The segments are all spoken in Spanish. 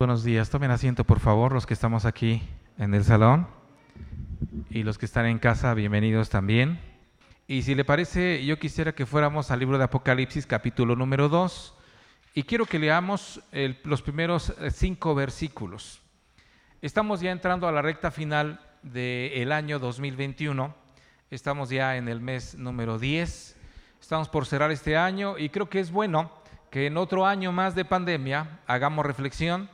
Buenos días, tomen asiento por favor los que estamos aquí en el salón y los que están en casa, bienvenidos también. Y si le parece, yo quisiera que fuéramos al libro de Apocalipsis capítulo número 2 y quiero que leamos los primeros eh, cinco versículos. Estamos ya entrando a la recta final del año 2021, estamos ya en el mes número 10, estamos por cerrar este año y creo que es bueno que en otro año más de pandemia hagamos reflexión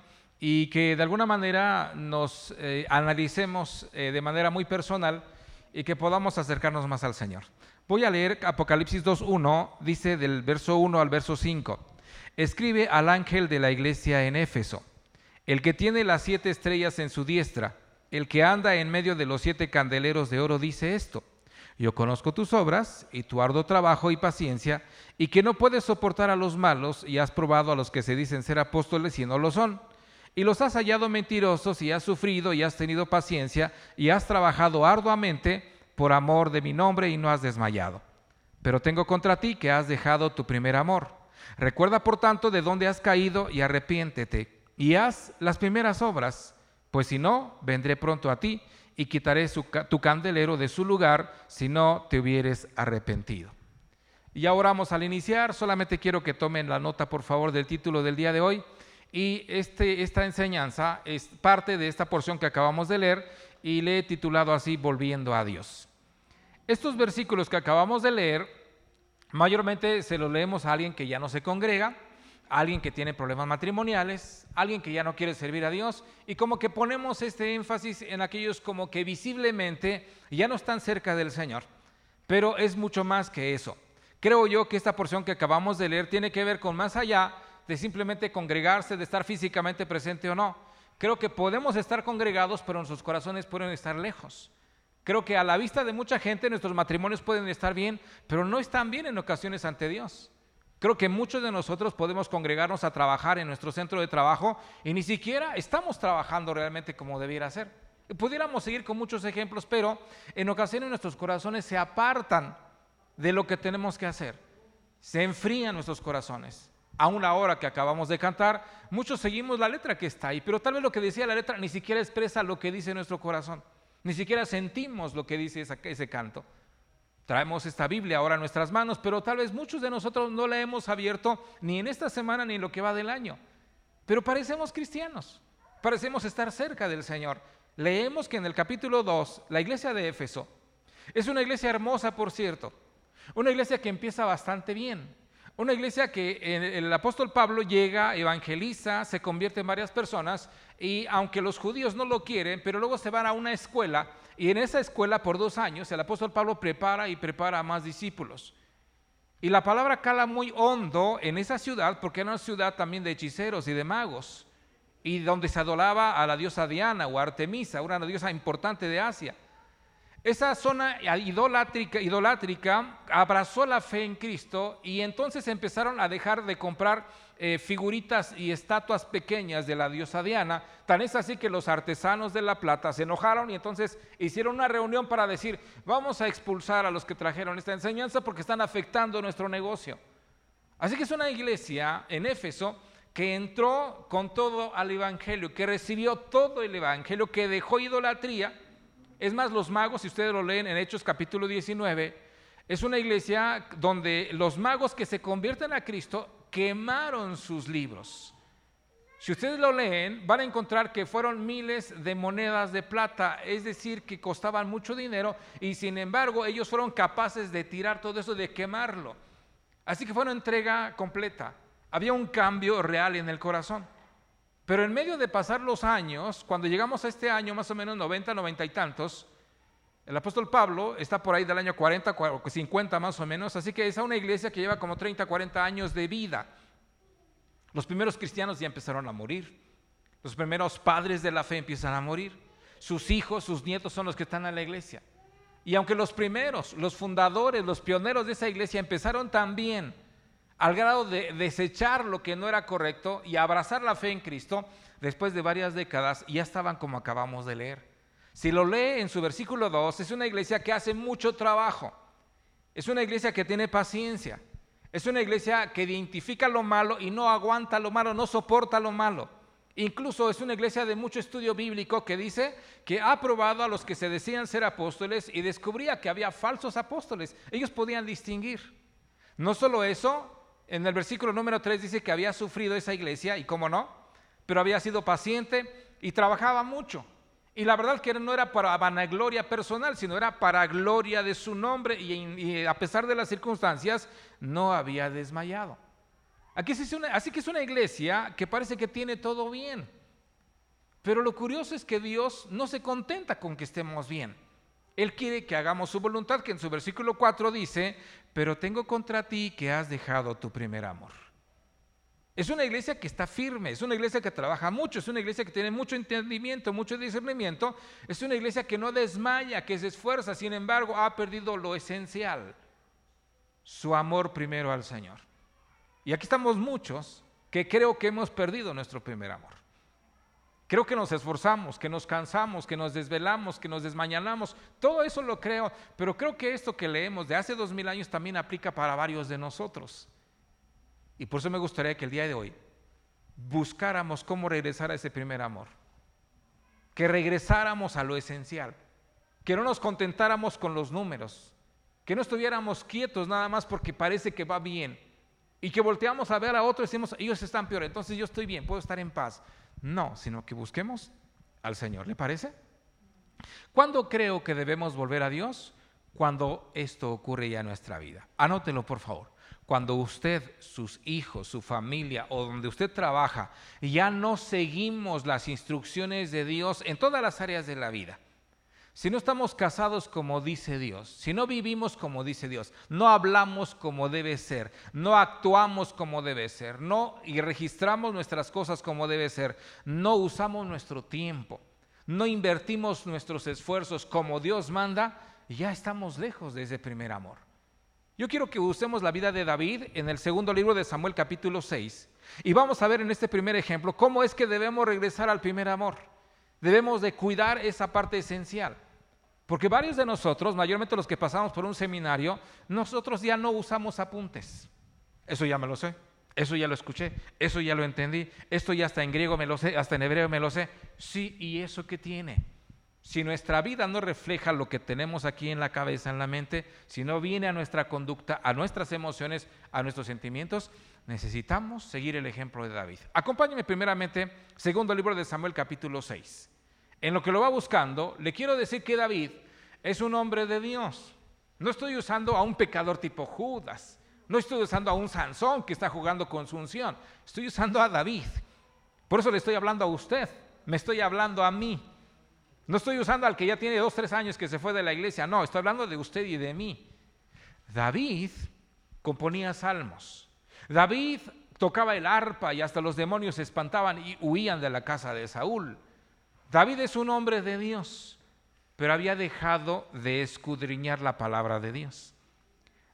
y que de alguna manera nos eh, analicemos eh, de manera muy personal y que podamos acercarnos más al Señor. Voy a leer Apocalipsis 2.1, dice del verso 1 al verso 5. Escribe al ángel de la iglesia en Éfeso, el que tiene las siete estrellas en su diestra, el que anda en medio de los siete candeleros de oro, dice esto. Yo conozco tus obras y tu arduo trabajo y paciencia, y que no puedes soportar a los malos, y has probado a los que se dicen ser apóstoles y no lo son y los has hallado mentirosos y has sufrido y has tenido paciencia y has trabajado arduamente por amor de mi nombre y no has desmayado. Pero tengo contra ti que has dejado tu primer amor. Recuerda por tanto de dónde has caído y arrepiéntete y haz las primeras obras, pues si no, vendré pronto a ti y quitaré tu candelero de su lugar si no te hubieres arrepentido. Y ya oramos al iniciar, solamente quiero que tomen la nota por favor del título del día de hoy y este, esta enseñanza es parte de esta porción que acabamos de leer y le he titulado así, Volviendo a Dios. Estos versículos que acabamos de leer, mayormente se los leemos a alguien que ya no se congrega, a alguien que tiene problemas matrimoniales, alguien que ya no quiere servir a Dios, y como que ponemos este énfasis en aquellos como que visiblemente ya no están cerca del Señor. Pero es mucho más que eso. Creo yo que esta porción que acabamos de leer tiene que ver con más allá de simplemente congregarse, de estar físicamente presente o no. Creo que podemos estar congregados, pero nuestros corazones pueden estar lejos. Creo que a la vista de mucha gente nuestros matrimonios pueden estar bien, pero no están bien en ocasiones ante Dios. Creo que muchos de nosotros podemos congregarnos a trabajar en nuestro centro de trabajo y ni siquiera estamos trabajando realmente como debiera ser. Pudiéramos seguir con muchos ejemplos, pero en ocasiones nuestros corazones se apartan de lo que tenemos que hacer. Se enfrían nuestros corazones a una hora que acabamos de cantar, muchos seguimos la letra que está ahí, pero tal vez lo que decía la letra ni siquiera expresa lo que dice nuestro corazón, ni siquiera sentimos lo que dice ese canto. Traemos esta Biblia ahora en nuestras manos, pero tal vez muchos de nosotros no la hemos abierto ni en esta semana ni en lo que va del año. Pero parecemos cristianos, parecemos estar cerca del Señor. Leemos que en el capítulo 2, la iglesia de Éfeso, es una iglesia hermosa, por cierto, una iglesia que empieza bastante bien, una iglesia que el apóstol Pablo llega, evangeliza, se convierte en varias personas y aunque los judíos no lo quieren, pero luego se van a una escuela y en esa escuela por dos años el apóstol Pablo prepara y prepara a más discípulos. Y la palabra cala muy hondo en esa ciudad porque era una ciudad también de hechiceros y de magos y donde se adoraba a la diosa Diana o Artemisa, una diosa importante de Asia. Esa zona idolátrica, abrazó la fe en Cristo y entonces empezaron a dejar de comprar eh, figuritas y estatuas pequeñas de la diosa Diana. Tan es así que los artesanos de la plata se enojaron y entonces hicieron una reunión para decir, vamos a expulsar a los que trajeron esta enseñanza porque están afectando nuestro negocio. Así que es una iglesia en Éfeso que entró con todo al Evangelio, que recibió todo el Evangelio, que dejó idolatría es más, los magos, si ustedes lo leen en Hechos capítulo 19, es una iglesia donde los magos que se convierten a Cristo quemaron sus libros. Si ustedes lo leen, van a encontrar que fueron miles de monedas de plata, es decir, que costaban mucho dinero y sin embargo ellos fueron capaces de tirar todo eso, de quemarlo. Así que fue una entrega completa. Había un cambio real en el corazón. Pero en medio de pasar los años, cuando llegamos a este año, más o menos 90, 90 y tantos, el apóstol Pablo está por ahí del año 40, 50 más o menos, así que es una iglesia que lleva como 30, 40 años de vida. Los primeros cristianos ya empezaron a morir. Los primeros padres de la fe empiezan a morir. Sus hijos, sus nietos son los que están en la iglesia. Y aunque los primeros, los fundadores, los pioneros de esa iglesia empezaron también al grado de desechar lo que no era correcto y abrazar la fe en Cristo, después de varias décadas ya estaban como acabamos de leer. Si lo lee en su versículo 2, es una iglesia que hace mucho trabajo, es una iglesia que tiene paciencia, es una iglesia que identifica lo malo y no aguanta lo malo, no soporta lo malo. Incluso es una iglesia de mucho estudio bíblico que dice que ha probado a los que se decían ser apóstoles y descubría que había falsos apóstoles. Ellos podían distinguir. No solo eso, en el versículo número 3 dice que había sufrido esa iglesia, y cómo no, pero había sido paciente y trabajaba mucho. Y la verdad que no era para vanagloria personal, sino era para gloria de su nombre y, a pesar de las circunstancias no había desmayado. Aquí así que es una iglesia que parece que tiene todo bien. Pero lo curioso es que Dios no se contenta con que estemos bien. Él quiere que hagamos su voluntad, que en su versículo 4 dice, pero tengo contra ti que has dejado tu primer amor. Es una iglesia que está firme, es una iglesia que trabaja mucho, es una iglesia que tiene mucho entendimiento, mucho discernimiento, es una iglesia que no desmaya, que se esfuerza, sin embargo ha perdido lo esencial, su amor primero al Señor. Y aquí estamos muchos que creo que hemos perdido nuestro primer amor. Creo que nos esforzamos, que nos cansamos, que nos desvelamos, que nos desmañanamos. Todo eso lo creo, pero creo que esto que leemos de hace dos mil años también aplica para varios de nosotros. Y por eso me gustaría que el día de hoy buscáramos cómo regresar a ese primer amor. Que regresáramos a lo esencial. Que no nos contentáramos con los números. Que no estuviéramos quietos nada más porque parece que va bien y que volteamos a ver a otros y decimos, ellos están peor, entonces yo estoy bien, puedo estar en paz. No, sino que busquemos al Señor, ¿le parece? ¿Cuándo creo que debemos volver a Dios? Cuando esto ocurre ya en nuestra vida. Anótelo, por favor. Cuando usted, sus hijos, su familia o donde usted trabaja, ya no seguimos las instrucciones de Dios en todas las áreas de la vida. Si no estamos casados como dice Dios, si no vivimos como dice Dios, no hablamos como debe ser, no actuamos como debe ser, no y registramos nuestras cosas como debe ser, no usamos nuestro tiempo, no invertimos nuestros esfuerzos como Dios manda, ya estamos lejos de ese primer amor. Yo quiero que usemos la vida de David en el segundo libro de Samuel capítulo 6 y vamos a ver en este primer ejemplo cómo es que debemos regresar al primer amor. Debemos de cuidar esa parte esencial. Porque varios de nosotros, mayormente los que pasamos por un seminario, nosotros ya no usamos apuntes. Eso ya me lo sé, eso ya lo escuché, eso ya lo entendí, esto ya hasta en griego me lo sé, hasta en hebreo me lo sé. Sí, ¿y eso qué tiene? Si nuestra vida no refleja lo que tenemos aquí en la cabeza, en la mente, si no viene a nuestra conducta, a nuestras emociones, a nuestros sentimientos, necesitamos seguir el ejemplo de David. Acompáñeme primeramente, segundo libro de Samuel capítulo 6 en lo que lo va buscando, le quiero decir que David es un hombre de Dios. No estoy usando a un pecador tipo Judas. No estoy usando a un Sansón que está jugando con su unción. Estoy usando a David. Por eso le estoy hablando a usted. Me estoy hablando a mí. No estoy usando al que ya tiene dos, tres años que se fue de la iglesia. No, estoy hablando de usted y de mí. David componía salmos. David tocaba el arpa y hasta los demonios se espantaban y huían de la casa de Saúl. David es un hombre de Dios, pero había dejado de escudriñar la palabra de Dios.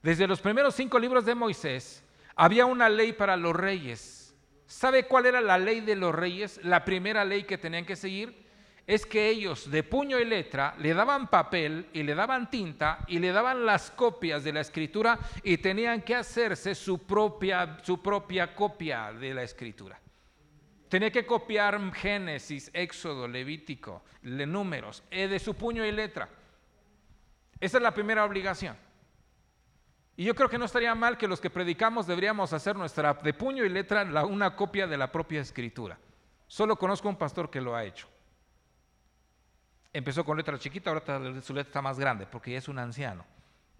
Desde los primeros cinco libros de Moisés había una ley para los reyes. ¿Sabe cuál era la ley de los reyes? La primera ley que tenían que seguir es que ellos de puño y letra le daban papel y le daban tinta y le daban las copias de la escritura y tenían que hacerse su propia, su propia copia de la escritura. Tenía que copiar Génesis, Éxodo, Levítico, números, eh, de su puño y letra. Esa es la primera obligación. Y yo creo que no estaría mal que los que predicamos deberíamos hacer nuestra de puño y letra una copia de la propia escritura. Solo conozco un pastor que lo ha hecho. Empezó con letra chiquita, ahora su letra está más grande porque ya es un anciano.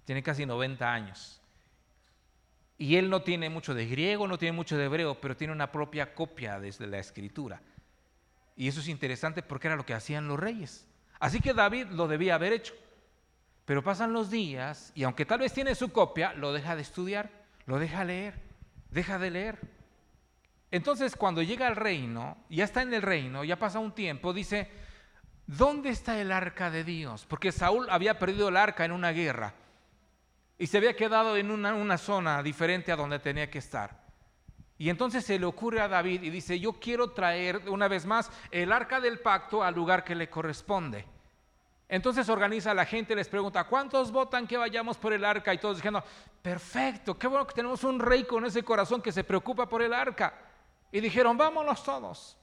Tiene casi 90 años. Y él no tiene mucho de griego, no tiene mucho de hebreo, pero tiene una propia copia desde la escritura. Y eso es interesante porque era lo que hacían los reyes. Así que David lo debía haber hecho. Pero pasan los días y aunque tal vez tiene su copia, lo deja de estudiar, lo deja leer, deja de leer. Entonces cuando llega al reino, ya está en el reino, ya pasa un tiempo, dice, ¿dónde está el arca de Dios? Porque Saúl había perdido el arca en una guerra y se había quedado en una, zona diferente a donde tenía que estar. Y entonces se le ocurre a David y dice, yo quiero traer una vez más el arca del pacto al lugar que le corresponde. Entonces organiza a la gente, les pregunta, ¿cuántos votan que vayamos por el arca? Y todos diciendo, perfecto, qué bueno que tenemos un rey con ese corazón que se preocupa por el arca. Y dijeron, vámonos todos.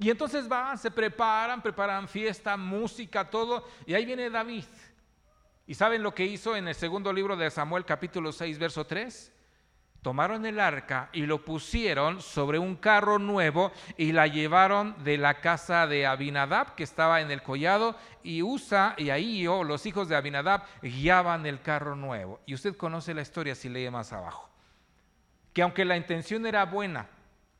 Y entonces van, se preparan, preparan fiesta, música, todo, y ahí viene David. ¿Y saben lo que hizo en el segundo libro de Samuel capítulo 6, verso 3? Tomaron el arca y lo pusieron sobre un carro nuevo y la llevaron de la casa de Abinadab, que estaba en el collado, y Usa y ahí los hijos de Abinadab, guiaban el carro nuevo. Y usted conoce la historia si lee más abajo. Que aunque la intención era buena,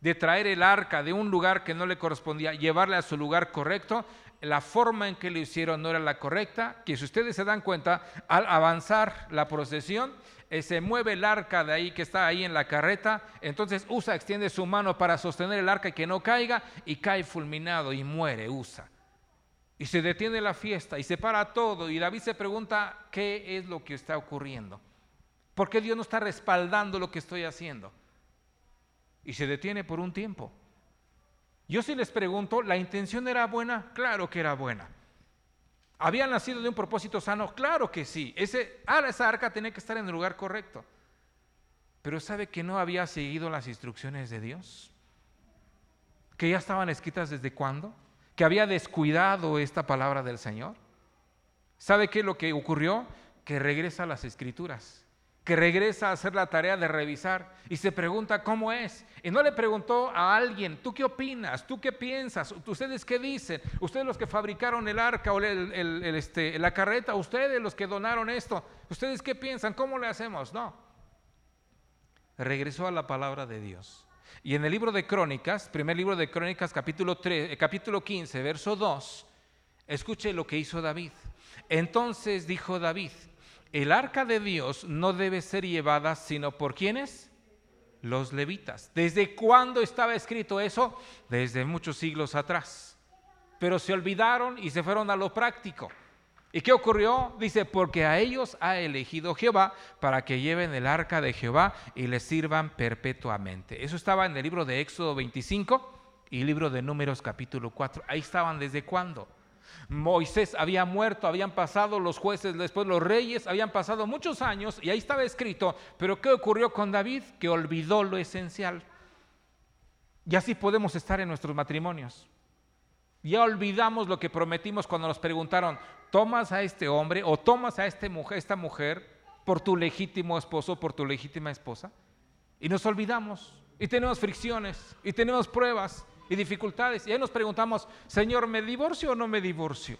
de traer el arca de un lugar que no le correspondía, llevarla a su lugar correcto, la forma en que lo hicieron no era la correcta, que si ustedes se dan cuenta, al avanzar la procesión, eh, se mueve el arca de ahí que está ahí en la carreta, entonces Usa extiende su mano para sostener el arca y que no caiga, y cae fulminado y muere Usa. Y se detiene la fiesta y se para todo, y David se pregunta, ¿qué es lo que está ocurriendo? ¿Por qué Dios no está respaldando lo que estoy haciendo? y se detiene por un tiempo. Yo si les pregunto, ¿la intención era buena? Claro que era buena. ¿Había nacido de un propósito sano? Claro que sí. Ese, ah, esa arca tenía que estar en el lugar correcto. Pero ¿sabe que no había seguido las instrucciones de Dios? ¿Que ya estaban escritas desde cuándo? ¿Que había descuidado esta palabra del Señor? ¿Sabe qué es lo que ocurrió? Que regresa a las escrituras que regresa a hacer la tarea de revisar y se pregunta cómo es. Y no le preguntó a alguien, ¿tú qué opinas? ¿Tú qué piensas? ¿Ustedes qué dicen? ¿Ustedes los que fabricaron el arca o este, la carreta? ¿Ustedes los que donaron esto? ¿Ustedes qué piensan? ¿Cómo le hacemos? No. Regresó a la palabra de Dios. Y en el libro de Crónicas, primer libro de Crónicas, capítulo, 3, eh, capítulo 15, verso 2, escuche lo que hizo David. Entonces dijo David, el arca de Dios no debe ser llevada sino por quienes? Los levitas. ¿Desde cuándo estaba escrito eso? Desde muchos siglos atrás. Pero se olvidaron y se fueron a lo práctico. ¿Y qué ocurrió? Dice, porque a ellos ha elegido Jehová para que lleven el arca de Jehová y les sirvan perpetuamente. Eso estaba en el libro de Éxodo 25 y libro de Números capítulo 4. Ahí estaban desde cuándo. Moisés había muerto, habían pasado los jueces, después los reyes, habían pasado muchos años y ahí estaba escrito, pero ¿qué ocurrió con David? Que olvidó lo esencial. Y así podemos estar en nuestros matrimonios. Ya olvidamos lo que prometimos cuando nos preguntaron, ¿tomas a este hombre o tomas a este mujer, esta mujer por tu legítimo esposo, por tu legítima esposa? Y nos olvidamos y tenemos fricciones y tenemos pruebas y dificultades. Y ahí nos preguntamos, Señor, ¿me divorcio o no me divorcio?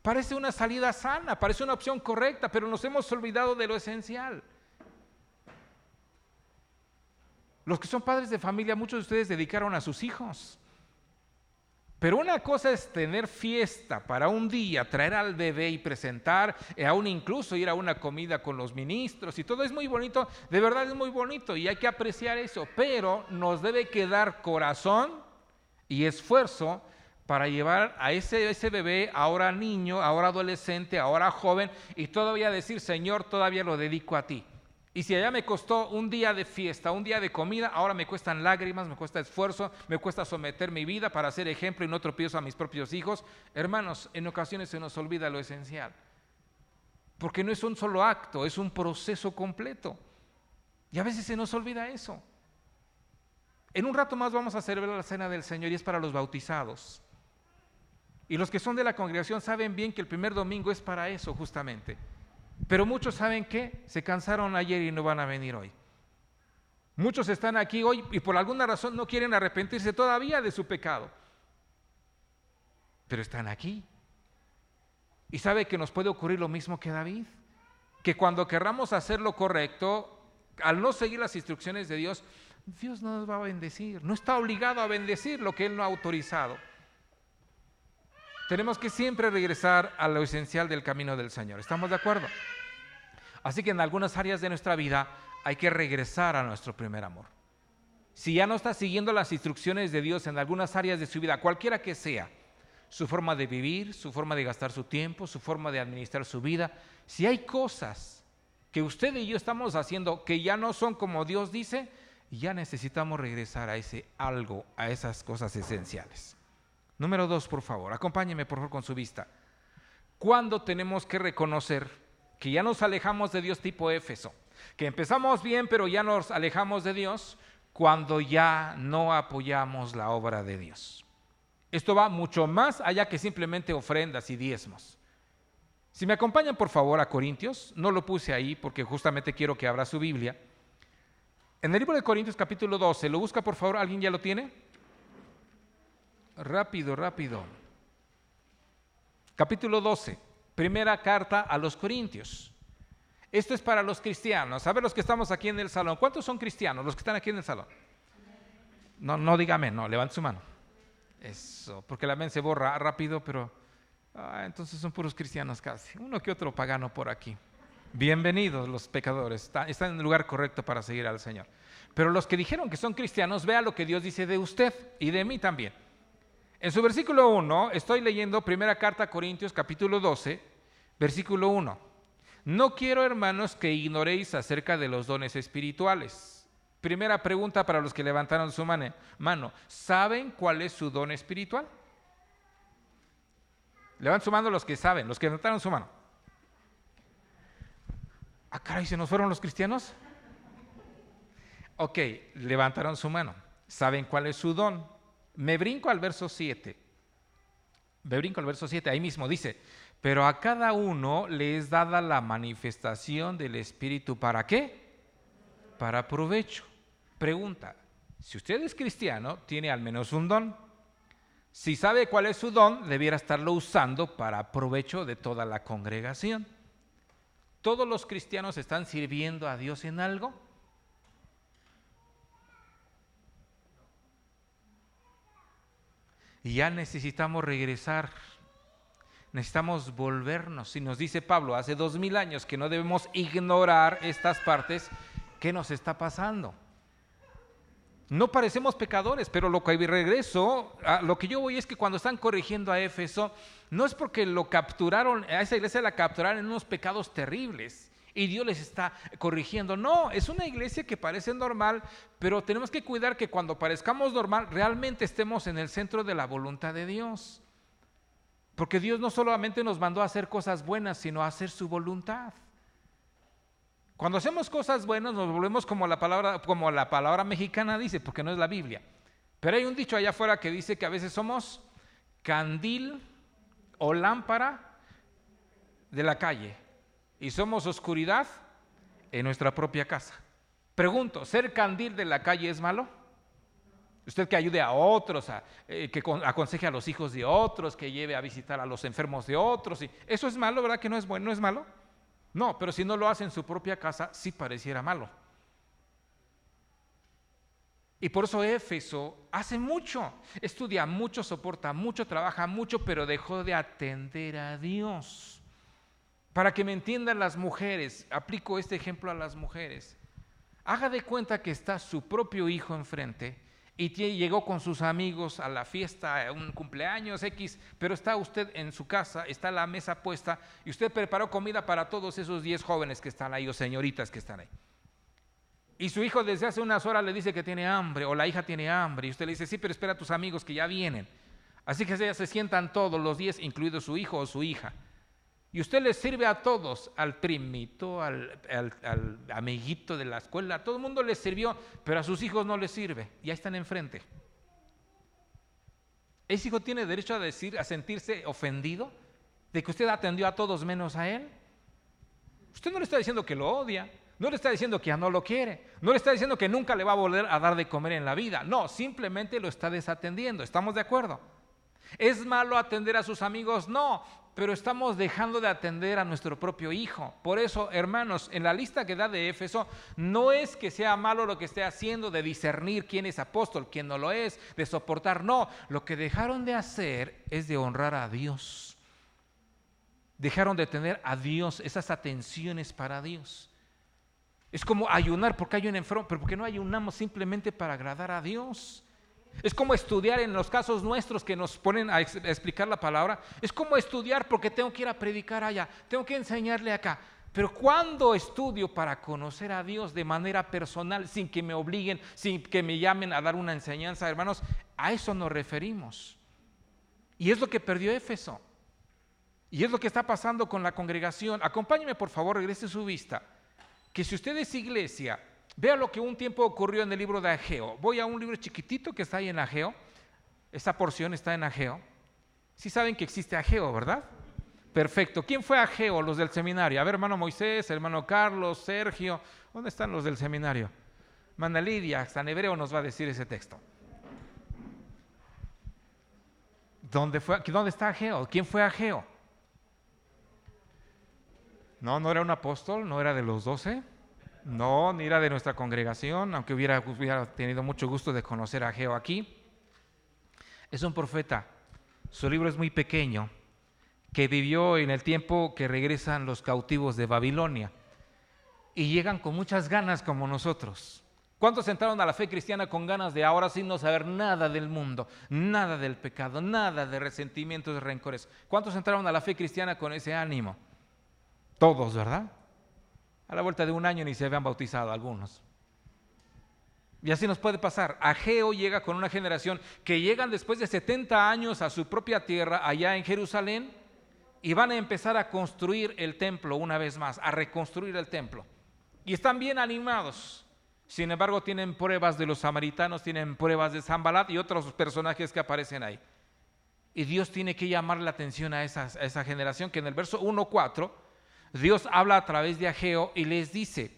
Parece una salida sana, parece una opción correcta, pero nos hemos olvidado de lo esencial. Los que son padres de familia, muchos de ustedes dedicaron a sus hijos. Pero una cosa es tener fiesta para un día, traer al bebé y presentar, e aún incluso ir a una comida con los ministros y todo es muy bonito, de verdad es muy bonito y hay que apreciar eso, pero nos debe quedar corazón y esfuerzo para llevar a ese, ese bebé, ahora niño, ahora adolescente, ahora joven, y todavía decir, Señor, todavía lo dedico a ti. Y si allá me costó un día de fiesta, un día de comida, ahora me cuestan lágrimas, me cuesta esfuerzo, me cuesta someter mi vida para ser ejemplo y no tropiezo a mis propios hijos. Hermanos, en ocasiones se nos olvida lo esencial. Porque no es un solo acto, es un proceso completo. Y a veces se nos olvida eso. En un rato más vamos a celebrar la cena del Señor y es para los bautizados. Y los que son de la congregación saben bien que el primer domingo es para eso justamente pero muchos saben que se cansaron ayer y no van a venir hoy. Muchos están aquí hoy y por alguna razón no quieren arrepentirse todavía de su pecado. Pero están aquí. Y sabe que nos puede ocurrir lo mismo que David. Que cuando querramos hacer lo correcto, al no seguir las instrucciones de Dios, Dios no nos va a bendecir. No está obligado a bendecir lo que Él no ha autorizado. Tenemos que siempre regresar a lo esencial del camino del Señor. ¿Estamos de acuerdo? Así que en algunas áreas de nuestra vida hay que regresar a nuestro primer amor. Si ya no está siguiendo las instrucciones de Dios en algunas áreas de su vida, cualquiera que sea, su forma de vivir, su forma de gastar su tiempo, su forma de administrar su vida, si hay cosas que usted y yo estamos haciendo que ya no son como Dios dice, ya necesitamos regresar a ese algo, a esas cosas esenciales. Número dos, por favor, acompáñeme por favor con su vista. ¿Cuándo tenemos que reconocer que ya nos alejamos de Dios tipo Éfeso? Que empezamos bien, pero ya nos alejamos de Dios cuando ya no apoyamos la obra de Dios. Esto va mucho más allá que simplemente ofrendas y diezmos. Si me acompañan por favor a Corintios, no lo puse ahí porque justamente quiero que abra su Biblia. En el libro de Corintios capítulo 12, ¿lo busca por favor? ¿Alguien ya lo tiene? Rápido, rápido. Capítulo 12, primera carta a los Corintios. Esto es para los cristianos. A ver los que estamos aquí en el salón. ¿Cuántos son cristianos los que están aquí en el salón? No, no dígame, no, levante su mano. Eso, porque la mente se borra rápido, pero ah, entonces son puros cristianos casi. Uno que otro pagano por aquí. Bienvenidos los pecadores, están en el lugar correcto para seguir al Señor. Pero los que dijeron que son cristianos, vea lo que Dios dice de usted y de mí también. En su versículo 1, estoy leyendo primera carta a Corintios capítulo 12, versículo 1. No quiero, hermanos, que ignoréis acerca de los dones espirituales. Primera pregunta para los que levantaron su mano. ¿Saben cuál es su don espiritual? Levanten su mano los que saben, los que levantaron su mano. Ah, caray, ¿se nos fueron los cristianos? Ok, levantaron su mano. ¿Saben cuál es su don? Me brinco al verso 7. Me brinco al verso 7, ahí mismo dice, pero a cada uno le es dada la manifestación del Espíritu. ¿Para qué? Para provecho. Pregunta, si usted es cristiano, tiene al menos un don. Si sabe cuál es su don, debiera estarlo usando para provecho de toda la congregación. ¿Todos los cristianos están sirviendo a Dios en algo? Y ya necesitamos regresar, necesitamos volvernos. Y nos dice Pablo hace dos mil años que no debemos ignorar estas partes, ¿qué nos está pasando? No parecemos pecadores, pero lo que regreso, a lo que yo voy es que cuando están corrigiendo a Éfeso, no es porque lo capturaron, a esa iglesia la capturaron en unos pecados terribles y Dios les está corrigiendo. No, es una iglesia que parece normal, pero tenemos que cuidar que cuando parezcamos normal, realmente estemos en el centro de la voluntad de Dios. Porque Dios no solamente nos mandó a hacer cosas buenas, sino a hacer su voluntad. Cuando hacemos cosas buenas nos volvemos como la palabra, como la palabra mexicana dice, porque no es la Biblia. Pero hay un dicho allá afuera que dice que a veces somos candil o lámpara de la calle y somos oscuridad en nuestra propia casa. Pregunto, ¿ser candil de la calle es malo? Usted que ayude a otros, eh, que aconseje a los hijos de otros, que lleve a visitar a los enfermos de otros. Y ¿Eso es malo, verdad que no es bueno, no es malo? No, pero si no lo hace en su propia casa, sí pareciera malo. Y por eso Éfeso hace mucho, estudia mucho, soporta mucho, trabaja mucho, pero dejó de atender a Dios. Para que me entiendan las mujeres, aplico este ejemplo a las mujeres. Haga de cuenta que está su propio hijo enfrente y llegó con sus amigos a la fiesta, a un cumpleaños X, pero está usted en su casa, está la mesa puesta y usted preparó comida para todos esos 10 jóvenes que están ahí o señoritas que están ahí. Y su hijo desde hace unas horas le dice que tiene hambre o la hija tiene hambre y usted le dice, sí, pero espera a tus amigos que ya vienen. Así que se sientan todos los 10, incluido su hijo o su hija. Y usted le sirve a todos, al primito, al, amiguito de la escuela, a todo el mundo le sirvió, pero a sus hijos no les sirve, ya están enfrente. ¿Ese hijo tiene derecho a decir, a sentirse ofendido de que usted atendió a todos menos a él? Usted no le está diciendo que lo odia, no le está diciendo que ya no lo quiere, no le está diciendo que nunca le va a volver a dar de comer en la vida, no, simplemente lo está desatendiendo, ¿estamos de acuerdo? ¿Es malo atender a sus amigos? No, pero estamos dejando de atender a nuestro propio hijo. Por eso, hermanos, en la lista que da de Éfeso, no es que sea malo lo que esté haciendo de discernir quién es apóstol, quién no lo es, de soportar, no, lo que dejaron de hacer es de honrar a Dios. Dejaron de tener a Dios, esas atenciones para Dios. Es como ayunar porque hay un enfermo, pero porque no ayunamos simplemente para agradar a Dios. Es como estudiar en los casos nuestros que nos ponen a, explicar la palabra. Es como estudiar porque tengo que ir a predicar allá, tengo que enseñarle acá. Pero cuando estudio para conocer a Dios de manera personal, sin que me obliguen, sin que me llamen a dar una enseñanza, hermanos, a eso nos referimos. Y es lo que perdió Éfeso. Y es lo que está pasando con la congregación. Acompáñeme, por favor, regrese su vista. Que si usted es iglesia, Vea lo que un tiempo ocurrió en el libro de Ageo. Voy a un libro chiquitito que está ahí en Ageo. Esa porción está en Ageo. Sí saben que existe Ageo, ¿verdad? Perfecto. ¿Quién fue Ageo, los del seminario? A ver, hermano Moisés, hermano Carlos, Sergio. ¿Dónde están los del seminario? Manda Lidia, San Hebreo nos va a decir ese texto. ¿Dónde, fue, ¿Dónde está Ageo? ¿Quién fue Ageo? No, no era un apóstol, no era de los doce. No, ni era de nuestra congregación, aunque hubiera, tenido mucho gusto de conocer a Ageo aquí. Es un profeta. Su libro es muy pequeño, que vivió en el tiempo que regresan los cautivos de Babilonia y llegan con muchas ganas como nosotros. ¿Cuántos entraron a la fe cristiana con ganas de ahora sin no saber nada del mundo, nada del pecado, nada de resentimientos, de rencores? ¿Cuántos entraron a la fe cristiana con ese ánimo? Todos, ¿verdad? A la vuelta de un año ni se habían bautizado algunos. Y así nos puede pasar. Ageo llega con una generación que llegan después de 70 años a su propia tierra, allá en Jerusalén, y van a empezar a construir el templo una vez más, a reconstruir el templo. Y están bien animados. Sin embargo, tienen pruebas de los samaritanos, tienen pruebas de Zambalat y otros personajes que aparecen ahí. Y Dios tiene que llamar la atención a esa, a esa generación que en el verso 1.4 Dios habla a través de Ageo y les dice,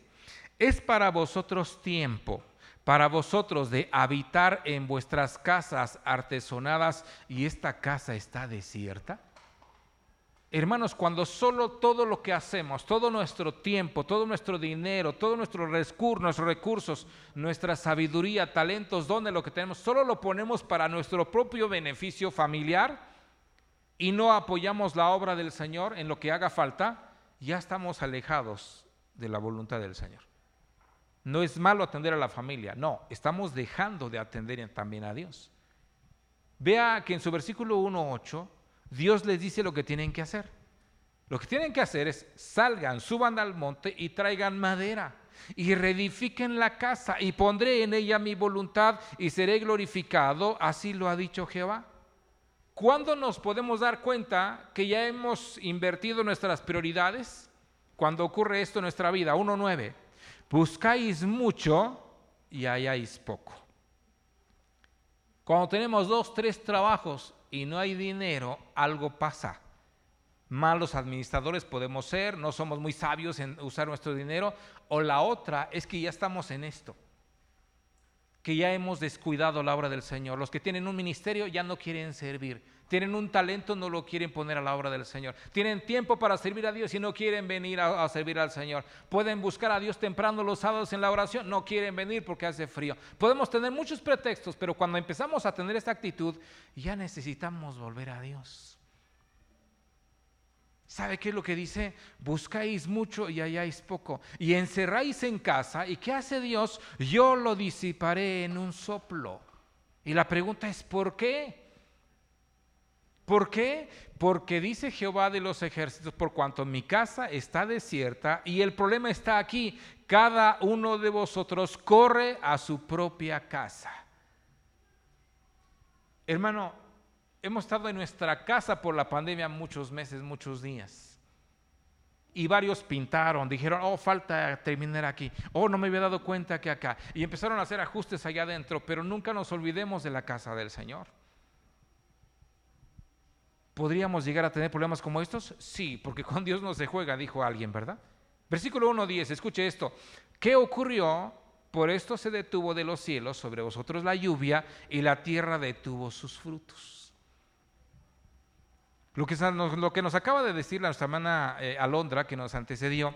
es para vosotros tiempo para vosotros de habitar en vuestras casas artesonadas y esta casa está desierta? Hermanos, cuando solo todo lo que hacemos, todo nuestro tiempo, todo nuestro dinero, todos nuestros recursos, nuestra sabiduría, talentos, donde lo que tenemos, solo lo ponemos para nuestro propio beneficio familiar y no apoyamos la obra del Señor en lo que haga falta, ya estamos alejados de la voluntad del Señor. No es malo atender a la familia, no, estamos dejando de atender también a Dios. Vea que en su versículo 1.8, Dios les dice lo que tienen que hacer. Lo que tienen que hacer es salgan, suban al monte y traigan madera y reedifiquen la casa y pondré en ella mi voluntad y seré glorificado, así lo ha dicho Jehová. ¿Cuándo nos podemos dar cuenta que ya hemos invertido nuestras prioridades? Cuando ocurre esto en nuestra vida, 1.9 buscáis mucho y halláis poco. Cuando tenemos dos, tres trabajos y no hay dinero, algo pasa. Malos administradores podemos ser, no somos muy sabios en usar nuestro dinero, o la otra es que ya estamos en esto, que ya hemos descuidado la obra del Señor. Los que tienen un ministerio ya no quieren servir tienen un talento, no lo quieren poner a la obra del Señor. Tienen tiempo para servir a Dios y no quieren venir a, servir al Señor. Pueden buscar a Dios temprano los sábados en la oración, no quieren venir porque hace frío. Podemos tener muchos pretextos, pero cuando empezamos a tener esta actitud, ya necesitamos volver a Dios. ¿Sabe qué es lo que dice? Buscáis mucho y halláis poco. Y encerráis en casa. ¿Y qué hace Dios? Yo lo disiparé en un soplo. Y la pregunta es, ¿por qué? ¿Por qué? Porque dice Jehová de los ejércitos, por cuanto mi casa está desierta y el problema está aquí, cada uno de vosotros corre a su propia casa. Hermano, hemos estado en nuestra casa por la pandemia muchos meses, muchos días. Y varios pintaron, dijeron, oh, falta terminar aquí. Oh, no me había dado cuenta que acá. Y empezaron a hacer ajustes allá adentro, pero nunca nos olvidemos de la casa del Señor. ¿Podríamos llegar a tener problemas como estos? Sí, porque con Dios no se juega, dijo alguien, ¿verdad? Versículo 1.10, escuche esto. ¿Qué ocurrió? Por esto se detuvo de los cielos sobre vosotros la lluvia y la tierra detuvo sus frutos. Lo que, nos, lo que nos acaba de decir nuestra hermana eh, Alondra, que nos antecedió,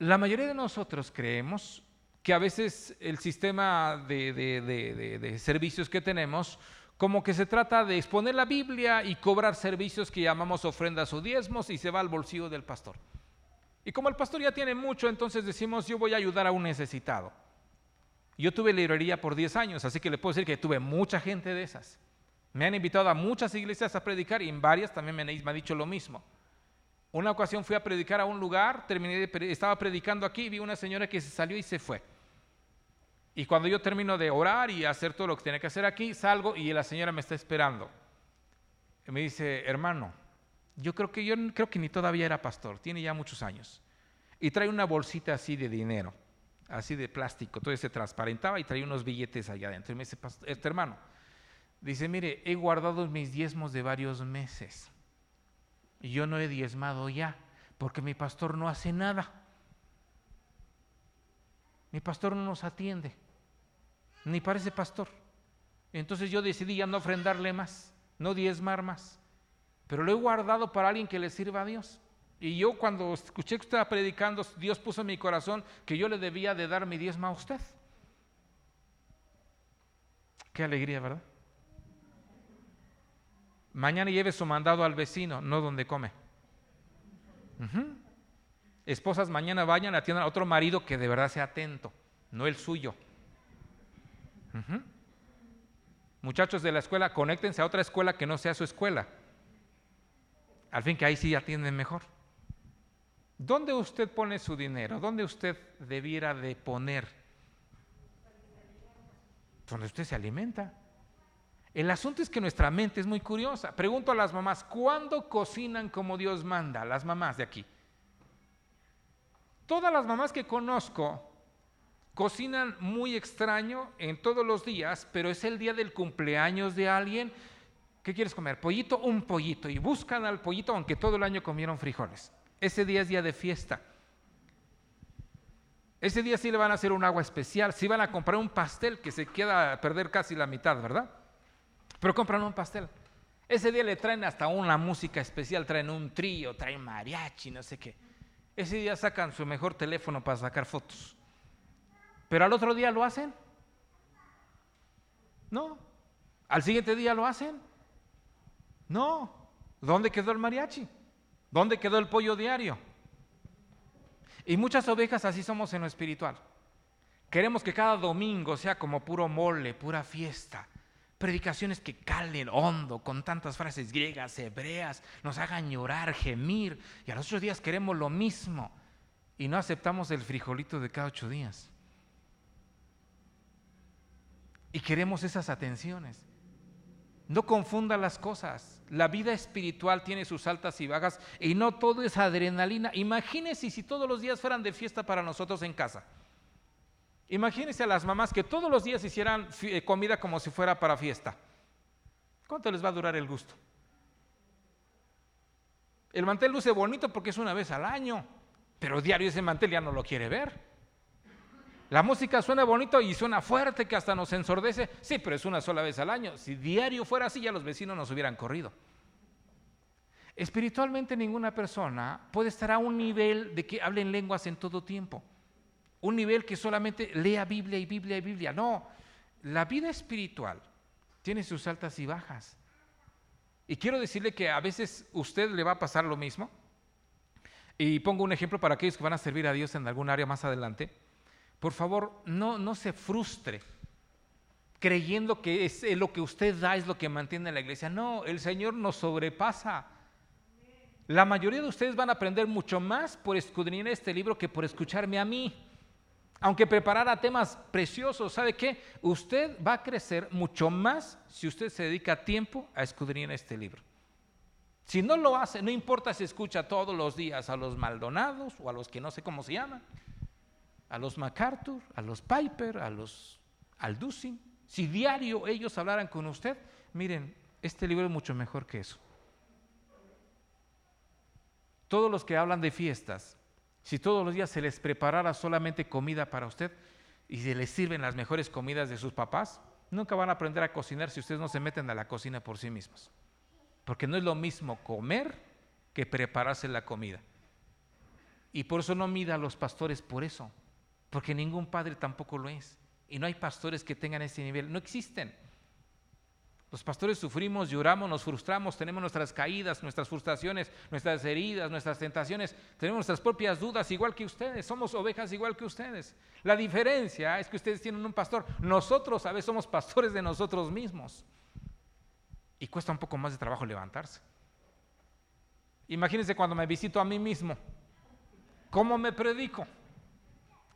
la mayoría de nosotros creemos que a veces el sistema de, de servicios que tenemos como que se trata de exponer la Biblia y cobrar servicios que llamamos ofrendas o diezmos y se va al bolsillo del pastor. Y como el pastor ya tiene mucho, entonces decimos, yo voy a ayudar a un necesitado. Yo tuve librería por 10 años, así que le puedo decir que tuve mucha gente de esas. Me han invitado a muchas iglesias a predicar y en varias también me han, dicho lo mismo. Una ocasión fui a predicar a un lugar, terminé estaba predicando aquí y vi una señora que se salió y se fue. Y cuando yo termino de orar y hacer todo lo que tiene que hacer aquí, salgo y la señora me está esperando. Y me dice, hermano, yo creo que yo creo que ni todavía era pastor, tiene ya muchos años. Y trae una bolsita así de dinero. así de plástico, entonces se transparentaba y traía unos billetes allá adentro. Y me dice, este hermano, dice, mire, he guardado mis diezmos de varios meses y yo no he diezmado ya porque mi pastor no hace nada. Mi pastor no nos atiende, ni parece pastor. Entonces yo decidí ya no ofrendarle más, no diezmar más, pero lo he guardado para alguien que le sirva a Dios. Y yo cuando escuché que usted estaba predicando, Dios puso en mi corazón que yo le debía de dar mi diezma a usted. Qué alegría, ¿verdad? Mañana lleve su mandado al vecino, no donde come. Esposas, mañana vayan, atiendan a otro marido que de verdad sea atento, no el suyo. Muchachos de la escuela, conéctense a otra escuela que no sea su escuela. Al fin que ahí sí atienden mejor. ¿Dónde usted pone su dinero? ¿Dónde usted debiera de poner? Donde usted se alimenta. El asunto es que nuestra mente es muy curiosa. Pregunto a las mamás, ¿cuándo cocinan como Dios manda? Las mamás de aquí. Todas las mamás que conozco cocinan muy extraño en todos los días, pero es el día del cumpleaños de alguien. ¿Qué quieres comer? Pollito, un pollito. Y buscan al pollito aunque todo el año comieron frijoles. Ese día es día de fiesta. Ese día sí le van a hacer un agua especial, sí van a comprar un pastel que se queda a perder casi la mitad, ¿verdad? Pero compran un pastel. Ese día le traen hasta una música especial, traen un trío, traen mariachi, no sé qué. Ese día sacan su mejor teléfono para sacar fotos. Pero al otro día lo hacen. No. Al siguiente día lo hacen. No. ¿Dónde quedó el mariachi? ¿Dónde quedó el pollo diario? Y muchas ovejas así somos en lo espiritual. Queremos que cada domingo sea como puro mole, pura fiesta. Predicaciones que calen hondo, con tantas frases griegas, hebreas, nos hagan llorar, gemir. Y a los otros días queremos lo mismo. Y no aceptamos el frijolito de cada ocho días. Y queremos esas atenciones. No confunda las cosas. La vida espiritual tiene sus altas y bajas y no todo es adrenalina. Imagínese si todos los días fueran de fiesta para nosotros en casa. Imagínense a las mamás que todos los días hicieran eh, comida como si fuera para fiesta. ¿Cuánto les va a durar el gusto? El mantel luce bonito porque es una vez al año, pero diario ese mantel ya no lo quiere ver. La música suena bonito y suena fuerte que hasta nos ensordece. Sí, pero es una sola vez al año. Si diario fuera así, ya los vecinos nos hubieran corrido. Espiritualmente ninguna persona puede estar a un nivel de que hablen lenguas en todo tiempo. Un nivel que solamente lea Biblia y Biblia y Biblia. No, la vida espiritual tiene sus altas y bajas. Y quiero decirle que a veces usted le va a pasar lo mismo. Y pongo un ejemplo para aquellos que van a servir a Dios en algún área más adelante. Por favor, no, no se frustre creyendo que es lo que usted da es lo que mantiene la iglesia. No, el Señor nos sobrepasa. La mayoría de ustedes van a aprender mucho más por escudriñar este libro que por escucharme a mí. Aunque preparara temas preciosos, ¿sabe qué? Usted va a crecer mucho más si usted se dedica tiempo a escudriñar este libro. Si no lo hace, no importa si escucha todos los días a los Maldonados o a los que no sé cómo se llaman a los MacArthur, a los Piper, a los Alducin, si diario ellos hablaran con usted, miren, este libro es mucho mejor que eso. Todos los que hablan de fiestas, si todos los días se les preparara solamente comida para usted y se les sirven las mejores comidas de sus papás, nunca van a aprender a cocinar si ustedes no se meten a la cocina por sí mismos. Porque no es lo mismo comer que prepararse la comida. Y por eso no mida a los pastores por eso porque ningún padre tampoco lo es. Y no hay pastores que tengan ese nivel, no existen. Los pastores sufrimos, lloramos, nos frustramos, tenemos nuestras caídas, nuestras frustraciones, nuestras heridas, nuestras tentaciones, tenemos nuestras propias dudas igual que ustedes, somos ovejas igual que ustedes. La diferencia es que ustedes tienen un pastor, nosotros a veces somos pastores de nosotros mismos. Y cuesta un poco más de trabajo levantarse. Imagínense cuando me visito a mí mismo, ¿cómo me predico?